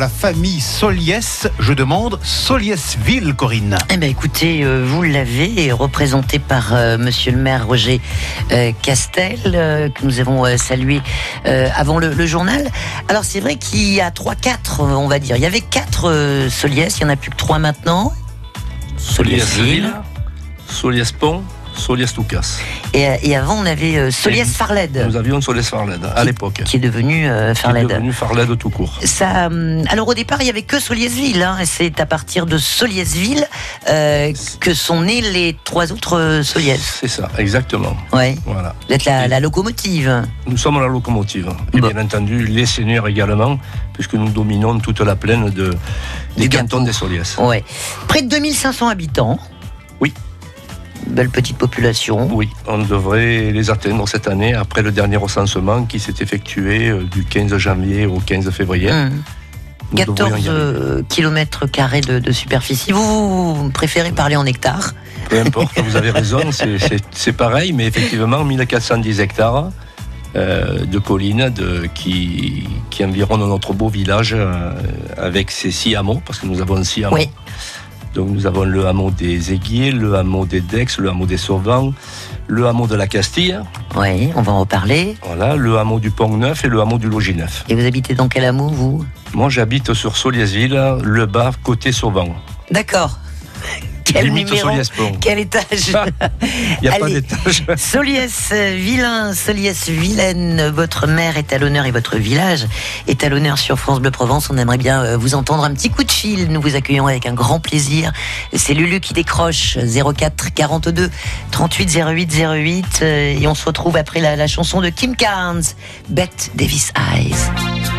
la famille Soliès. Je demande Solièsville, Corinne. Eh bien, écoutez, euh, vous l'avez représenté par euh, Monsieur le maire Roger euh, Castel, euh, que nous avons euh, salué euh, avant le, le journal. Alors, c'est vrai qu'il y a trois, quatre, on va dire. Il y avait quatre euh, Soliès, il n'y en a plus que trois maintenant. Soliès-Ville, Soliès-Toucas. Et, euh, et avant, on avait euh, Soliès Farled, Nous avions Soliès-Farled à l'époque. qui est devenu euh, Qui est Farled. devenu Farled tout court. Ça, hum, alors au départ, il y avait que Solièsville. Hein, et c'est à partir de Solièsville euh, que sont nés les trois autres euh, Soliès. C'est ça, exactement. Ouais. Voilà. Vous êtes la, la locomotive. Nous sommes la locomotive. Et Bon. bien entendu, les seigneurs également, puisque nous dominons toute la plaine de, des cantons des Soliès. Ouais. Près de 2500 habitants. Belle petite population. Oui, on devrait les atteindre cette année après le dernier recensement qui s'est effectué euh, du 15 janvier au 15 février. Hum. Nous devrions 14 y arriver. euh, kilomètres carrés de, de superficie. Vous, vous préférez parler en hectares Peu importe, vous avez raison, c'est- pareil, mais effectivement, 1410 hectares euh, de collines de, qui, qui environnent notre beau village euh, avec ses six hameaux, parce que nous avons six hameaux. Oui. Donc nous avons le hameau des Aiguilles, le hameau des Dex, le hameau des Sauvants, le hameau de la Castille, Oui, on va en reparler. voilà, le hameau du Pont Neuf et le hameau du Logis Neuf. Et vous habitez dans quel hameau, vous? Moi j'habite sur Soliasville, le bas côté Sauvant. D'accord. Quel Limite numéro. Quel étage Il n'y a pas d'étage. Soliès Vilain, Soliès Vilaine, votre mère est à l'honneur et votre village est à l'honneur sur France Bleu Provence. On aimerait bien euh, vous entendre un petit coup de fil. Nous vous accueillons avec un grand plaisir. C'est Lulu qui décroche 04 42 38 08 08 euh, et on se retrouve après la, la chanson de Kim Carnes, Bette Davis Eyes.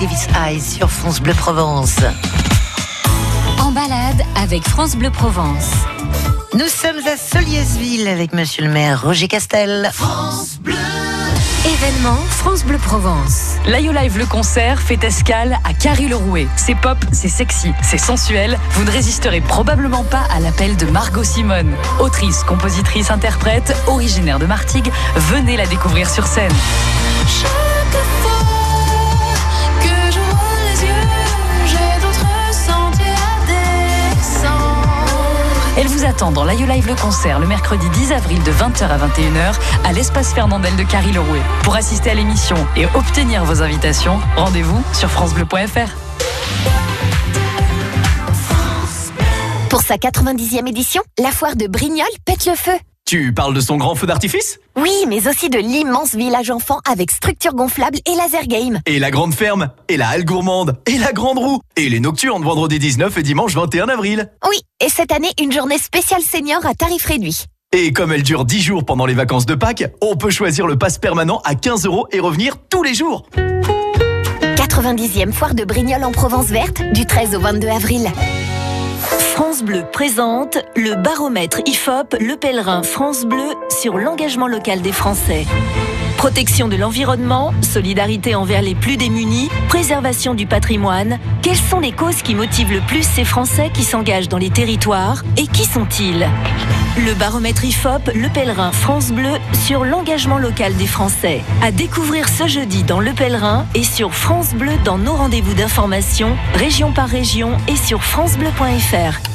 Davis Eyes sur France Bleu Provence. En balade avec France Bleu Provence. Nous sommes à Soliesville avec monsieur le maire Roger Castel. Événement France Bleu Provence. L'IO Live le concert fait escale à Carry-le-Rouet. C'est pop, c'est sexy, c'est sensuel. Vous ne résisterez probablement pas à l'appel de Margot Simone. Autrice, compositrice, interprète, originaire de Martigues, venez la découvrir sur scène. Elle vous attend dans l'IO Live le concert le mercredi 10 avril de 20h à 21h à l'espace Fernandel de Carry-le-Rouet. Pour assister à l'émission et obtenir vos invitations, rendez-vous sur francebleu.fr. Pour sa 90e édition, la foire de Brignoles pète le feu. Tu parles de son grand feu d'artifice? Oui, mais aussi de l'immense village enfant avec structure gonflable et laser game. Et la grande ferme Et la halle gourmande Et la grande roue Et les nocturnes vendredi 19 et dimanche 21 avril Oui, et cette année, une journée spéciale senior à tarif réduit. Et comme elle dure 10 jours pendant les vacances de Pâques, on peut choisir le pass permanent à 15 euros et revenir tous les jours 90e foire de Brignoles en Provence verte du 13 au 22 avril. France Bleu présente le baromètre IFOP Le Pèlerin France Bleu sur l'engagement local des Français. Protection de l'environnement, solidarité envers les plus démunis, préservation du patrimoine. Quelles sont les causes qui motivent le plus ces Français qui s'engagent dans les territoires et qui sont-ils? Le baromètre IFOP Le Pèlerin France Bleu sur l'engagement local des Français. À découvrir ce jeudi dans Le Pèlerin et sur France Bleu dans nos rendez-vous d'information, région par région et sur francebleu.fr.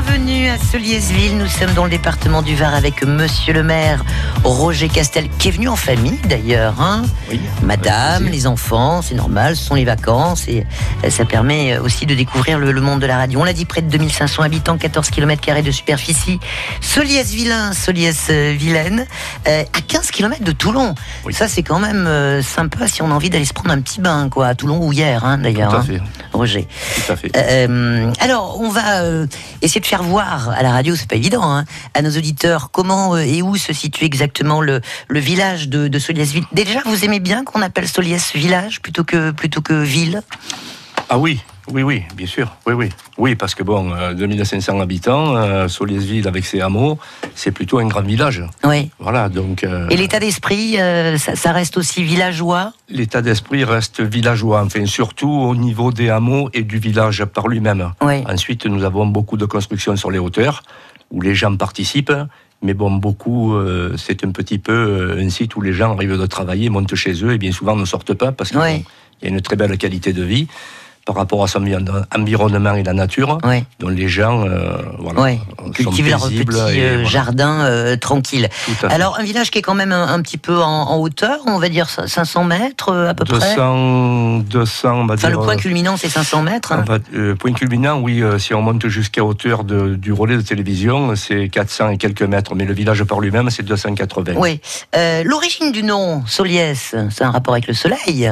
Bienvenue à Soliesville. Nous sommes dans le département du Var avec monsieur le maire Roger Castel, qui est venu en famille d'ailleurs. hein. Oui. Madame, les enfants, c'est normal, ce sont les vacances et euh, ça permet aussi de découvrir le, le monde de la radio. On l'a dit, près de 2500 habitants, 14 km de superficie. Soliès-Vilain, Soliès-Vilaine, euh, à 15 km de Toulon. Oui. Ça, c'est quand même euh, sympa si on a envie d'aller se prendre un petit bain, quoi, à Toulon ou hier, hein, d'ailleurs. Tout à hein, fait. Roger. Tout à fait. Euh, alors, on va euh, essayer de faire voir à la radio, c'est pas évident, hein, à nos auditeurs comment euh, et où se situe exactement le, village de, de. Déjà, vous aimez bien qu'on appelle Soliès village plutôt que plutôt que ville? Ah oui, oui, oui, bien sûr. Oui, oui. Oui, parce que bon, euh, 2500 habitants, euh, Soliesville avec ses hameaux, c'est plutôt un grand village. Oui. Voilà, donc euh, Et l'état d'esprit, euh, ça, ça reste aussi villageois? L'état d'esprit reste villageois, enfin surtout au niveau des hameaux et du village par lui-même. Oui. Ensuite, nous avons beaucoup de constructions sur les hauteurs où les gens participent. Mais bon, beaucoup, euh, c'est un petit peu euh, un site où les gens arrivent de travailler, montent chez eux et bien souvent ne sortent pas parce qu'il Oui. y a une très belle qualité de vie par rapport à son envi- environnement et la nature, dont les gens euh, voilà, sont Cultiver leur petit et euh, voilà, jardin euh, tranquille. Alors, un village qui est quand même un, un petit peu en, en hauteur, on va dire 500 mètres euh, à peu près? 200, 200, on va Enfin, le point euh, culminant, c'est 500 mètres. Va- euh, point culminant, oui, euh, si on monte jusqu'à hauteur de- du relais de télévision, c'est 400 et quelques mètres, mais le village par lui-même, c'est 280. Oui. Euh, L'origine du nom, Soliès, c'est un rapport avec le soleil?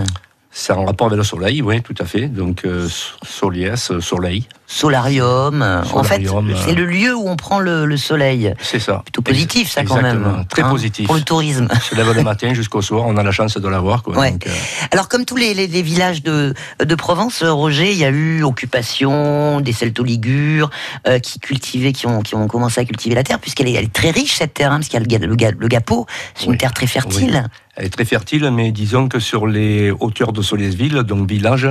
C'est en rapport avec le soleil, oui, tout à fait. Donc, euh, Soliès, euh, soleil, Solarium. en fait, c'est le lieu où on prend le, le soleil. c'est ça. Plutôt positif, ça, quand même. Exactement, Très hein, positif. Pour le tourisme. On se lève le matin jusqu'au soir, on a la chance de l'avoir. Ouais. Euh, Alors, comme tous les, les- les villages de, de Provence, euh, Roger, il y a eu occupation des Celto-Ligures euh, qui cultivaient, qui ont, qui ont commencé à cultiver la terre, puisqu'elle est, elle est très riche, cette terre, hein, parce qu'il y a le, le, le Gapo, c'est une terre très fertile. Elle est très fertile, mais disons que sur les hauteurs de Soliesville, donc village,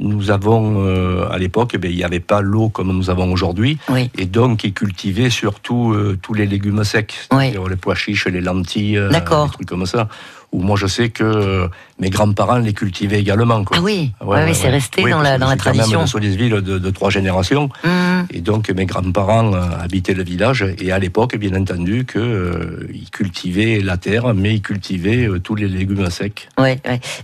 nous avons, euh, à l'époque, ben, il n'y avait pas l'eau comme nous avons aujourd'hui. Oui. Et donc, ils cultivaient surtout euh, tous les légumes secs, Oui. les pois chiches, les lentilles, euh, des trucs comme ça. Ou moi, je sais que euh, mes grands-parents les cultivaient également. Quoi. Ah oui, Ouais, ouais, ouais, ouais, c'est resté Oui, dans la, dans la suis quand même tradition. de de, de trois générations. Hum. Et donc, mes grands-parents euh, habitaient le village. Et à l'époque, bien entendu, que, euh, ils cultivaient la terre, mais ils cultivaient euh, tous les légumes secs. Ouais.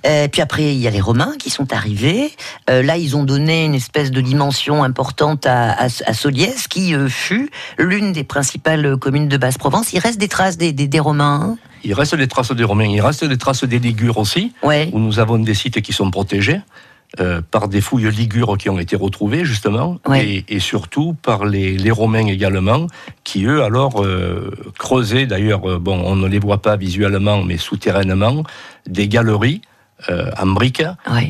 Euh, puis après, il y a les Romains qui sont arrivés. Là, ils ont donné une espèce de dimension importante à, à, à Soliès, qui fut l'une des principales communes de Basse-Provence. Il reste des traces des, des, des Romains. hein? Il reste des traces des Romains, il reste des traces des Ligures aussi, ouais. où nous avons des sites qui sont protégés. euh, par des fouilles ligures qui ont été retrouvées justement, Ouais. et, et surtout par les, les Romains également, qui eux alors euh, creusaient d'ailleurs, euh, bon on ne les voit pas visuellement mais souterrainement, des galeries euh, en briques,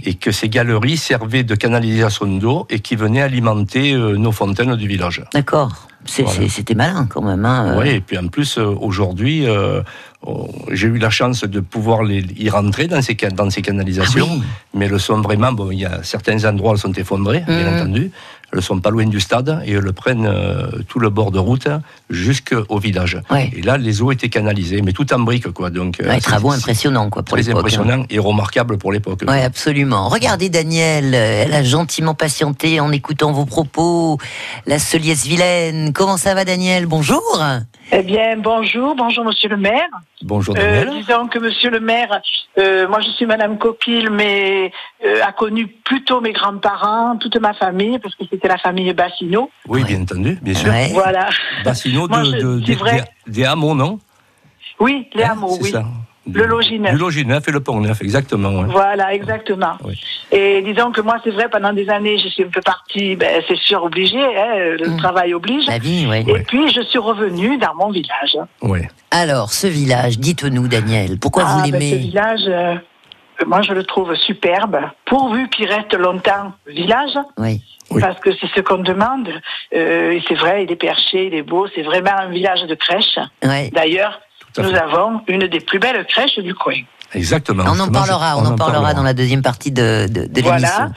et que ces galeries servaient de canalisation d'eau et qui venaient alimenter euh, nos fontaines du village. D'accord. Voilà. C'était malin quand même. Hein. Oui, et puis en plus, euh, aujourd'hui, euh, oh, j'ai eu la chance de pouvoir les, y rentrer dans ces, dans ces canalisations, Ah oui. mais elles sont vraiment, bon, il y a certains endroits, elles sont effondrées, bien Mhm. entendu, elles sont pas loin du stade, et elles prennent euh, tout le bord de route jusqu'au village. Ouais. Et là, les eaux étaient canalisées, mais tout en briques, quoi. Donc, euh, Ouais, travaux impressionnants quoi pour Très hein. impressionnant et remarquable pour l'époque. Oui, absolument. Regardez Daniel, euh, elle a gentiment patienté en écoutant vos propos. La Soliès vilaine. Comment ça va Daniel? Bonjour. Eh bien, bonjour, bonjour Monsieur le maire. Bonjour Euh, Daniel. disons que Monsieur le maire, euh, moi je suis Madame Copil, mais euh, a connu plutôt mes grands-parents, toute ma famille, parce que c'était la famille Bassino. Oui, bien entendu, bien sûr. Ouais. Voilà. Bassino Moi, de, je- de- c'est des- vrai. des- des hameaux, non? Oui, les Hein, hameaux, oui. ça. Le logis neuf. Du logis neuf et le pont neuf, exactement. ouais. Voilà, exactement. Oui. Et disons que moi, c'est vrai, pendant des années, je suis un peu partie, ben, c'est sûr, obligée, hein, le Mm. travail oblige. La vie, oui. Et puis, je suis revenue dans mon village. Ouais. Alors, ce village, dites-nous Daniel, pourquoi Ah, vous ben, ce l'aimez village, euh, moi, je le trouve superbe, pourvu qu'il reste longtemps village. Oui. Oui. Parce que c'est ce qu'on demande. Euh, et c'est vrai, il est perché, il est beau. C'est vraiment un village de crèche. Ouais. D'ailleurs, nous avons une des plus belles crèches du coin. Exactement. On en parlera, on en parlera dans la deuxième partie de, de, de Voilà.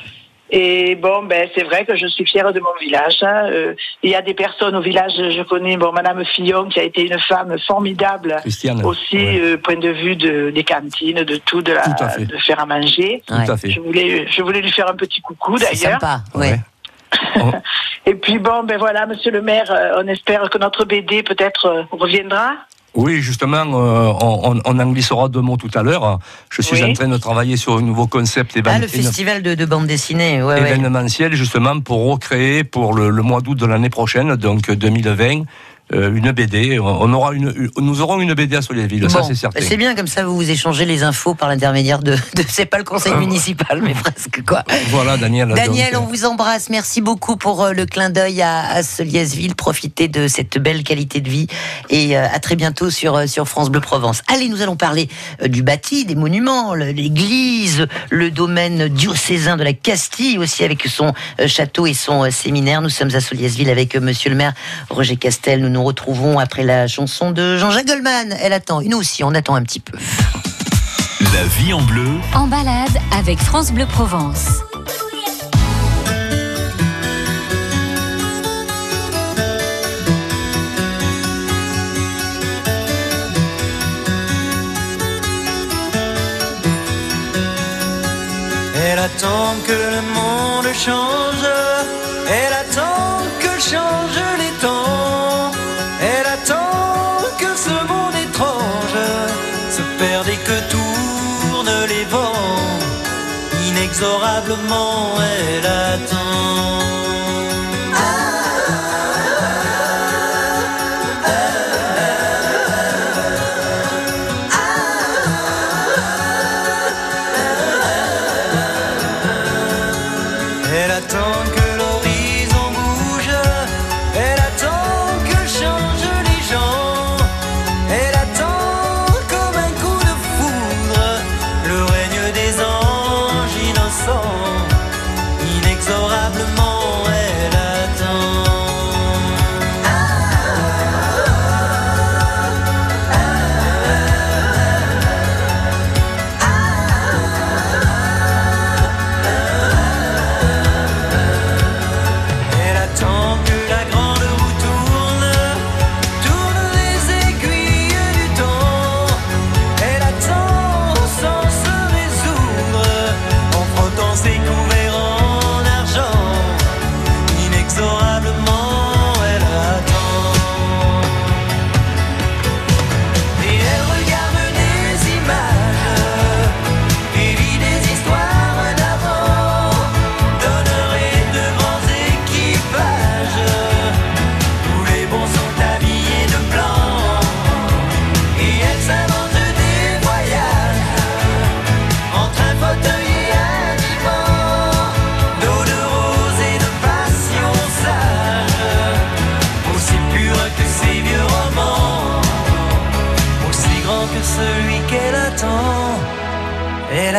Et bon, ben c'est vrai que je suis fière de mon village. hein. Euh, il y a des personnes au village, je connais, bon, Madame Fillon, qui a été une femme formidable. Christiane. Aussi, Ouais. euh, point de vue de, des cantines, de tout, de, la, Tout à fait. de faire à manger. Tout Ouais. à fait. Je voulais, je voulais lui faire un petit coucou C'est d'ailleurs. sympa. Ouais. Et puis bon, ben voilà, Monsieur le maire, euh, on espère que notre BD peut-être reviendra. Oui, justement, euh, on, en glissera deux mots tout à l'heure. Je suis Oui. en train de travailler sur un nouveau concept éven- Ah, le festival de, de bande dessinée. Ouais, ouais. événementiel, justement, pour recréer pour le, le mois d'août de l'année prochaine, donc 2020, euh, une BD. On aura une, nous aurons une BD à Soleilville, ça c'est certain. C'est bien comme ça, vous vous échangez les infos par l'intermédiaire de, de c'est pas le conseil municipal, mais presque quoi. Voilà, Daniel. Daniel, donc, on vous embrasse. Merci beaucoup pour euh, le clin d'œil à, à Soliesville. Profitez de cette belle qualité de vie et euh, à très bientôt sur, euh, sur France Bleu Provence. Allez, nous allons parler euh, du bâti, des monuments, l'église, le domaine diocésain de la Castille aussi avec son euh, château et son euh, séminaire. Nous sommes à Soliesville avec euh, monsieur le maire Roger Castel. Nous nous retrouvons après la chanson de Jean-Jacques Goldman. Elle attend. Et nous aussi, on attend un petit peu. La vie en bleu, En balade avec France Bleu Provence. Elle attend que le monde change, elle attend que changent les temps, Inexorablement, elle attend.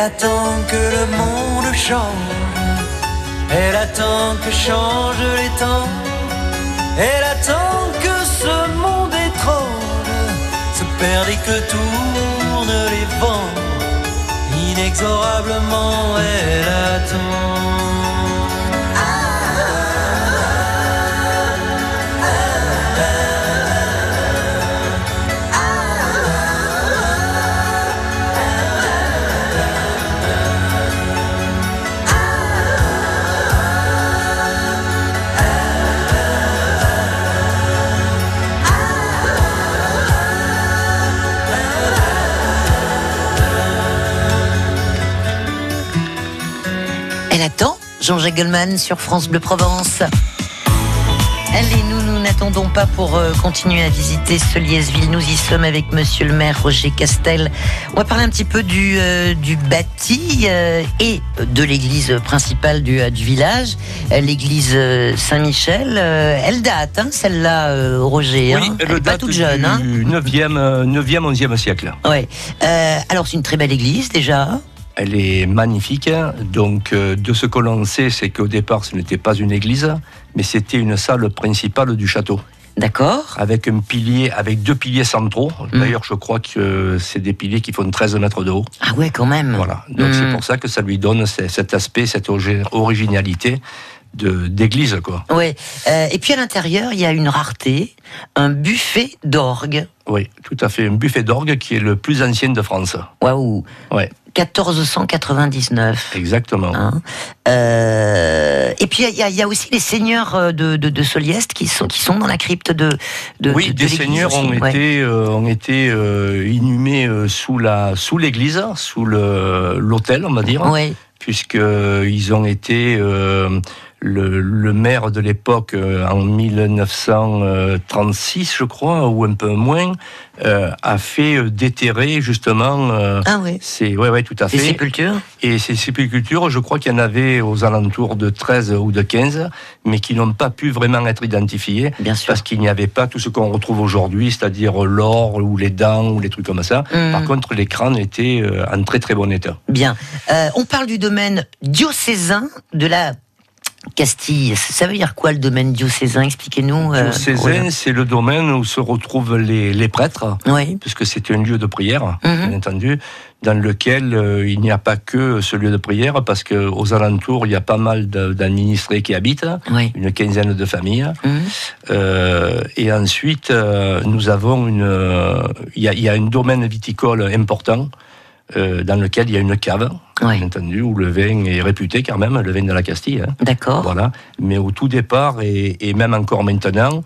Attend que le monde change. Elle attend que changent les temps. Elle attend que ce monde étrange se perde et que tournent les vents. Inexorablement, elle attend. Jean-Jacques Goldman sur France Bleu Provence. Allez, nous, nous n'attendons pas pour euh, continuer à visiter Soliesville. Nous y sommes avec monsieur le maire Roger Castel. On va parler un petit peu du, euh, du bâti euh, et de l'église principale du, du village, l'église Saint-Michel. Elle date, hein, celle-là, Roger. Oui, hein. elle elle est pas date toute jeune. Hein. du 9e, euh, 9e, 11e siècle. Ouais. Alors, c'est une très belle église déjà. Elle est magnifique. Donc, euh, de ce que l'on sait, c'est qu'au départ, ce n'était pas une église, mais c'était une salle principale du château. D'accord. Avec un pilier, avec deux piliers centraux. D'ailleurs, je crois que c'est des piliers qui font 13 mètres de haut. Ah ouais, quand même. Voilà. Donc, c'est pour ça que ça lui donne ce- cet aspect, cette originalité d'église, quoi. Ouais. Euh, et puis à l'intérieur, il y a une rareté, un buffet d'orgue. Oui, tout à fait. Un buffet d'orgue qui est le plus ancien de France. Waouh. Ouais. 1499. Exactement. Hein. Euh, et puis il y, a- il y a aussi les seigneurs euh, de, de, de Solieste qui sont, qui sont dans la crypte de, de oui, de- de des seigneurs aussi. ont Ouais. été, euh, ont été euh, inhumés euh, sous la sous l'église, sous l'autel, on va dire, Ouais. puisque euh, ils ont été euh, le, le maire de l'époque euh, en 1936, je crois, ou un peu moins, euh, a fait euh, déterrer justement. euh, Ah ouais. c'est ouais, ouais, tout à fait. sépultures Et ces sépultures, je crois qu'il y en avait aux alentours de 13 ou de 15, mais qui n'ont pas pu vraiment être identifiées, Bien sûr. parce qu'il n'y avait pas tout ce qu'on retrouve aujourd'hui, c'est-à-dire l'or ou les dents ou les trucs comme ça. Mhm. Par contre, les crânes étaient euh, en très très bon état. Bien. Euh, on parle du domaine diocésain de la Castille. Ça veut dire quoi le domaine diocésain? Expliquez-nous. euh, Diocésain, c'est le domaine où se retrouvent les, les prêtres, Oui. puisque c'est un lieu de prière, Mhm. bien entendu, dans lequel euh, il n'y a pas que ce lieu de prière, parce qu'aux alentours, il y a pas mal d'administrés qui habitent, Oui. une quinzaine de familles. Mhm. Euh, et ensuite, euh, nous avons une. Il y, a, il y a un domaine viticole important euh, dans lequel il y a une cave, Ouais. bien entendu, où le vin est réputé quand même, le vin de la Castille. hein. D'accord. Voilà. Mais au tout départ, et, et même encore maintenant,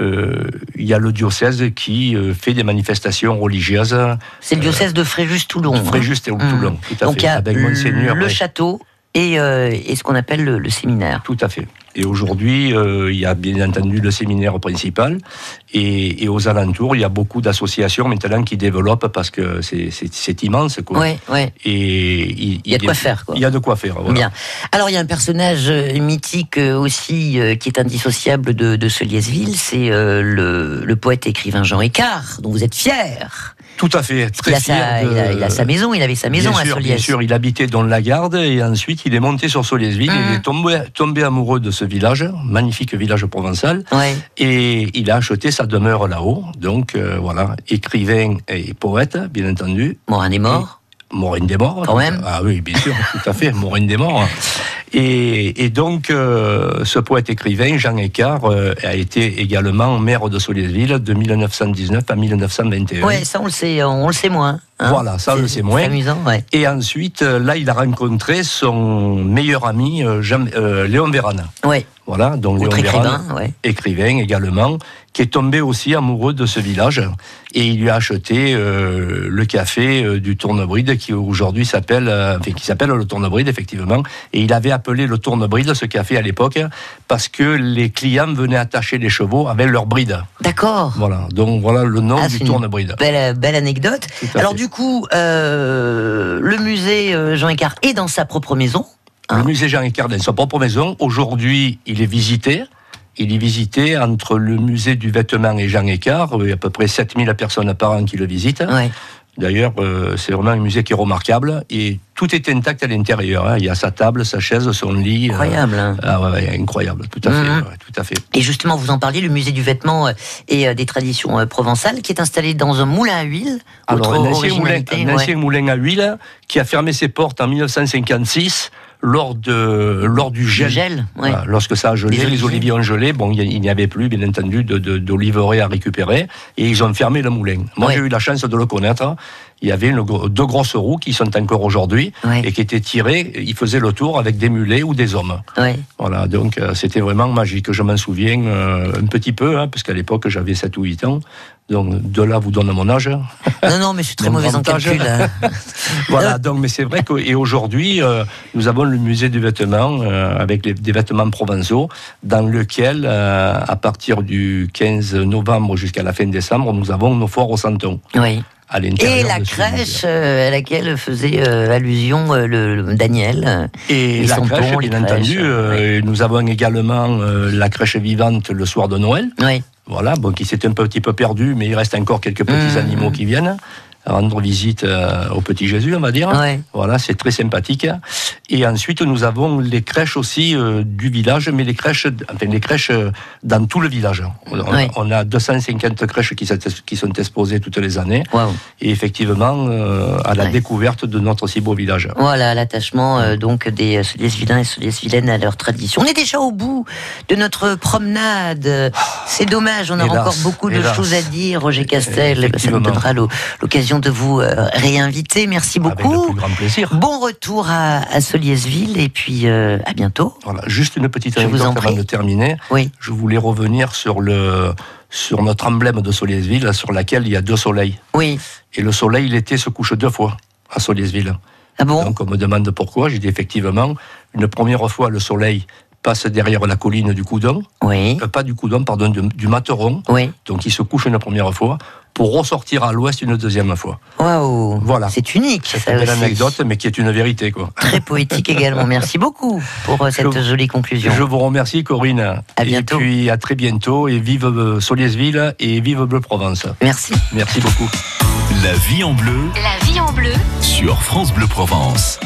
euh, il y a le diocèse qui euh, fait des manifestations religieuses. C'est le diocèse de Fréjus-Toulon. hein. Fréjus et Mhm. Toulon, tout à Donc fait. il y a avec le ouais. château et, euh, et ce qu'on appelle le, le séminaire. Tout à fait. Et aujourd'hui, euh, il y a bien entendu le séminaire principal. Et, et aux alentours, il y a beaucoup d'associations maintenant qui développent parce que c'est- c'est c'est immense. Quoi. Ouais, ouais. Et il, Il y a de quoi faire, quoi. Il y a de quoi faire. voilà. Bien. Alors il y a un personnage euh, mythique euh, aussi euh, qui est indissociable de, de Soliesville, c'est euh, le, le poète écrivain Jean Écart, dont vous êtes fier. Tout à fait. Il Très a, fier sa, de- il, a, il a sa maison, il avait sa maison bien à sûr, Solies. Bien sûr, il habitait dans la garde et ensuite il est monté sur Soliesville. Mhm. Il est tombé, tombé amoureux de ce village, magnifique village provençal, Ouais. et il a acheté sa demeure là-haut. Donc euh, voilà, écrivain et poète, bien entendu. Morin est mort. Morin des morts. Quand même. Ah oui, bien sûr, tout à fait, Morin des morts. Et, et donc, euh, ce poète écrivain, Jean Écart, euh, a été également maire de Soliesville de 1919 à 1921. Ouais, ça on le sait, on le sait moins. Hein. Voilà, ça, on sait moins. Amusant, ouais. Et ensuite, euh, là, il a rencontré son meilleur ami, euh, Jean- euh, Léon Vérane. Ouais. Voilà, donc Léon écrivain, ouais. écrivain également, qui est tombé aussi amoureux de ce village. Et il lui a acheté euh, le café euh, du Tournebride, qui aujourd'hui s'appelle, enfin, qui s'appelle le Tournebride, effectivement. Et il avait appelé le Tournebride, ce café à l'époque, parce que les clients venaient attacher les chevaux avec leur bride. D'accord. Voilà, donc voilà le nom Ah, du Tournebride. Belle, belle anecdote. Alors fait. du coup, euh, le musée euh, Jean Écart est dans sa propre maison. Le musée Jean Écart dans sa propre maison. Aujourd'hui, il est visité. Il est visité entre le musée du vêtement et Jean Écart. Il y a à peu près 7000 personnes par an qui le visitent. Ouais. D'ailleurs, euh, c'est vraiment un musée qui est remarquable et tout est intact à l'intérieur. hein. Il y a sa table, sa chaise, son lit. euh, Incroyable. hein. ah ouais, ouais, incroyable, tout à fait, Mhm. ouais, tout à fait. Et justement, vous en parliez, le musée du vêtement euh, et des traditions provençales, qui est installé dans un moulin à huile. Alors, Autre un ancien, moulin, un ancien moulin à huile qui a fermé ses portes en 1956 lors, de, lors du gel. gel, ouais. Voilà, lorsque ça a gelé, Les les, oliviers. ont gelé. Bon, il n'y avait plus, bien entendu, de- de- d'oliveraies à récupérer. Et ils ont fermé le moulin. Moi, Ouais. j'ai eu la chance de le connaître. Il y avait une deux grosses roues qui sont encore aujourd'hui Ouais. et qui étaient tirées. Ils faisaient le tour avec des mulets ou des hommes. Ouais. Voilà, donc euh, c'était vraiment magique. Je m'en souviens euh, un petit peu, hein, parce qu'à l'époque j'avais 7 ou 8 ans. Donc de là vous donne mon âge. Non, non, mais je suis très Mon mauvaise en calcul. hein. Voilà, donc mais c'est vrai que et aujourd'hui euh, nous avons le musée du vêtement euh, avec les- des vêtements provençaux dans lequel à partir du 15 novembre jusqu'à la fin décembre nous avons nos foires au Santon Oui. À l'intérieur. Et la de ce crèche euh, à laquelle faisait euh, allusion euh, le, le Daniel. Et la crèche, bien entendu, nous avons également la crèche vivante le soir de Noël. Oui. Voilà, bon, qui s'est un petit peu perdu, mais il reste encore quelques petits Mmh. animaux qui viennent rendre visite euh, au petit Jésus, on va dire. Ouais. Voilà, c'est très sympathique. Et ensuite, nous avons les crèches aussi euh, du village, mais les crèches, enfin les crèches euh, dans tout le village. On, Ouais. on a 250 crèches qui sont, qui sont exposées toutes les années. Et effectivement, euh, à la Ouais. découverte de notre si beau village. Voilà l'attachement donc des Soliès-Vilains et Soliès-Vilaines à leur tradition. On est déjà au bout de notre promenade. C'est dommage, on a Hélas, encore beaucoup de choses à dire, Roger Castel. Ça nous donnera l'o- l'occasion de vous euh, réinviter. Merci Avec le beaucoup. plus grand plaisir. Bon retour à, à Soliès-Ville et puis euh, à bientôt. Voilà, juste une petite anecdote avant de terminer. Oui. Je voulais revenir sur, le, sur notre emblème de Soliesville, sur laquelle il y a deux soleils. Oui. Et le soleil, l'été, se couche deux fois à Soliesville. Ah bon Donc on me demande pourquoi. J'ai dit effectivement, une première fois, le soleil passe derrière la colline du Coudon, Oui. euh, pas du Coudon, pardon, du, du Materon. Oui. Donc il se couche une première fois pour ressortir à l'ouest une deuxième fois. Waouh. Voilà. C'est unique. C'est une belle aussi. anecdote, mais qui est une vérité. Quoi. Très poétique également. Merci beaucoup pour euh, cette Je- jolie conclusion. Je vous remercie, Corinne. À bientôt. Et puis à très bientôt. Et vive euh, Soliesville et vive Bleu Provence. Merci. Merci beaucoup. La vie en bleu La vie en bleu sur France Bleu Provence.